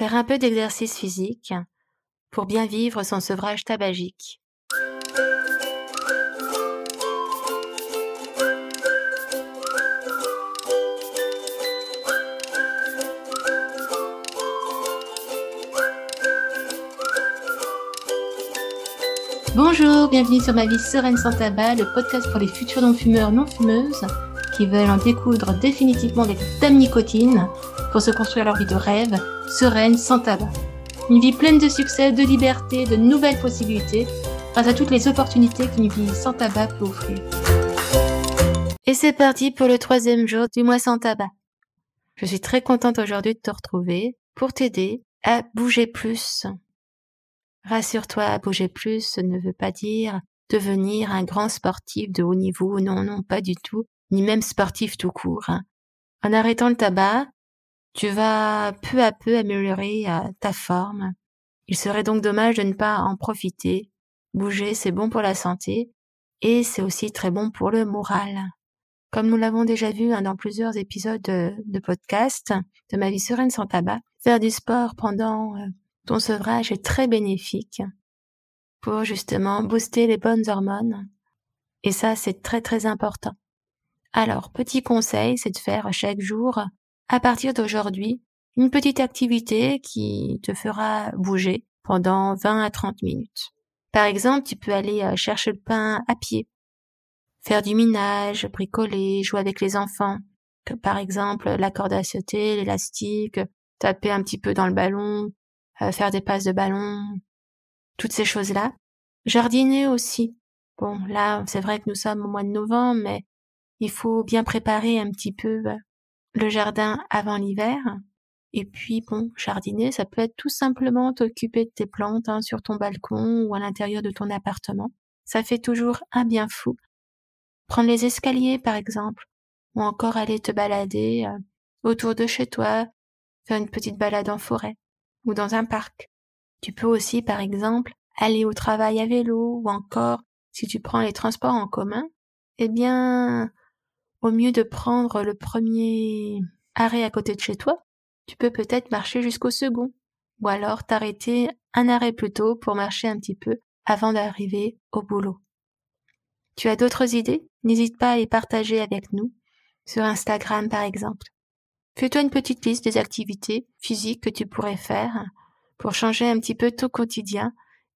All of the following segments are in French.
Faire un peu d'exercice physique pour bien vivre son sevrage tabagique. Bonjour, bienvenue sur Ma vie sereine sans tabac, le podcast pour les futurs non-fumeurs non-fumeuses qui veulent en découdre définitivement des dames nicotine pour se construire leur vie de rêve, sereine, sans tabac. Une vie pleine de succès, de liberté, de nouvelles possibilités, grâce à toutes les opportunités qu'une vie sans tabac peut offrir. Et c'est parti pour le troisième jour du mois sans tabac. Je suis très contente aujourd'hui de te retrouver pour t'aider à bouger plus. Rassure-toi, bouger plus ne veut pas dire devenir un grand sportif de haut niveau, non, non, pas du tout, ni même sportif tout court. Hein. En arrêtant le tabac, tu vas peu à peu améliorer euh, ta forme. Il serait donc dommage de ne pas en profiter. Bouger, c'est bon pour la santé et c'est aussi très bon pour le moral. Comme nous l'avons déjà vu hein, dans plusieurs épisodes de, podcast de ma vie sereine sans tabac, faire du sport pendant euh, ton sevrage est très bénéfique pour justement booster les bonnes hormones. Et ça, c'est très très important. Alors, petit conseil, c'est de faire chaque jour à partir d'aujourd'hui, une petite activité qui te fera bouger pendant 20 à 30 minutes. Par exemple, tu peux aller euh, chercher le pain à pied, faire du minage, bricoler, jouer avec les enfants, que par exemple la corde à sauter, l'élastique, taper un petit peu dans le ballon, euh, faire des passes de ballon, toutes ces choses-là. Jardiner aussi. Bon, là, c'est vrai que nous sommes au mois de novembre, mais il faut bien préparer un petit peu euh, le jardin avant l'hiver. Et puis bon, jardiner, ça peut être tout simplement t'occuper de tes plantes hein, sur ton balcon ou à l'intérieur de ton appartement. Ça fait toujours un bien fou. Prendre les escaliers par exemple, ou encore aller te balader euh, autour de chez toi, faire une petite balade en forêt ou dans un parc. Tu peux aussi par exemple aller au travail à vélo ou encore si tu prends les transports en commun, eh bien au mieux de prendre le premier arrêt à côté de chez toi, tu peux peut-être marcher jusqu'au second, ou alors t'arrêter un arrêt plus tôt pour marcher un petit peu avant d'arriver au boulot. Tu as d'autres idées? N'hésite pas à les partager avec nous, sur Instagram par exemple. Fais-toi une petite liste des activités physiques que tu pourrais faire pour changer un petit peu ton quotidien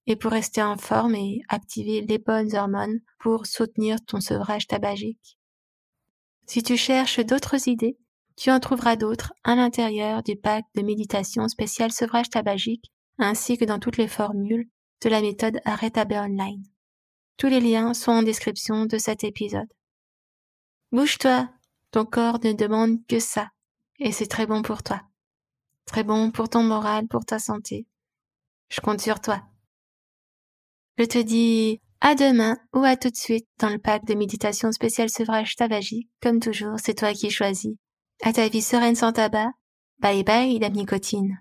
et pour rester en forme et activer les bonnes hormones pour soutenir ton sevrage tabagique. Si tu cherches d'autres idées, tu en trouveras d'autres à l'intérieur du pack de méditation spécial sevrage tabagique ainsi que dans toutes les formules de la méthode Arrêt Tabac Online. Tous les liens sont en description de cet épisode. Bouge-toi, ton corps ne demande que ça, et c'est très bon pour toi. Très bon pour ton moral, pour ta santé. Je compte sur toi. Je te dis à demain ou à tout de suite dans le pack de méditation spéciale sevrage tabagique. Comme toujours, c'est toi qui choisis. À ta vie sereine sans tabac. Bye bye la nicotine.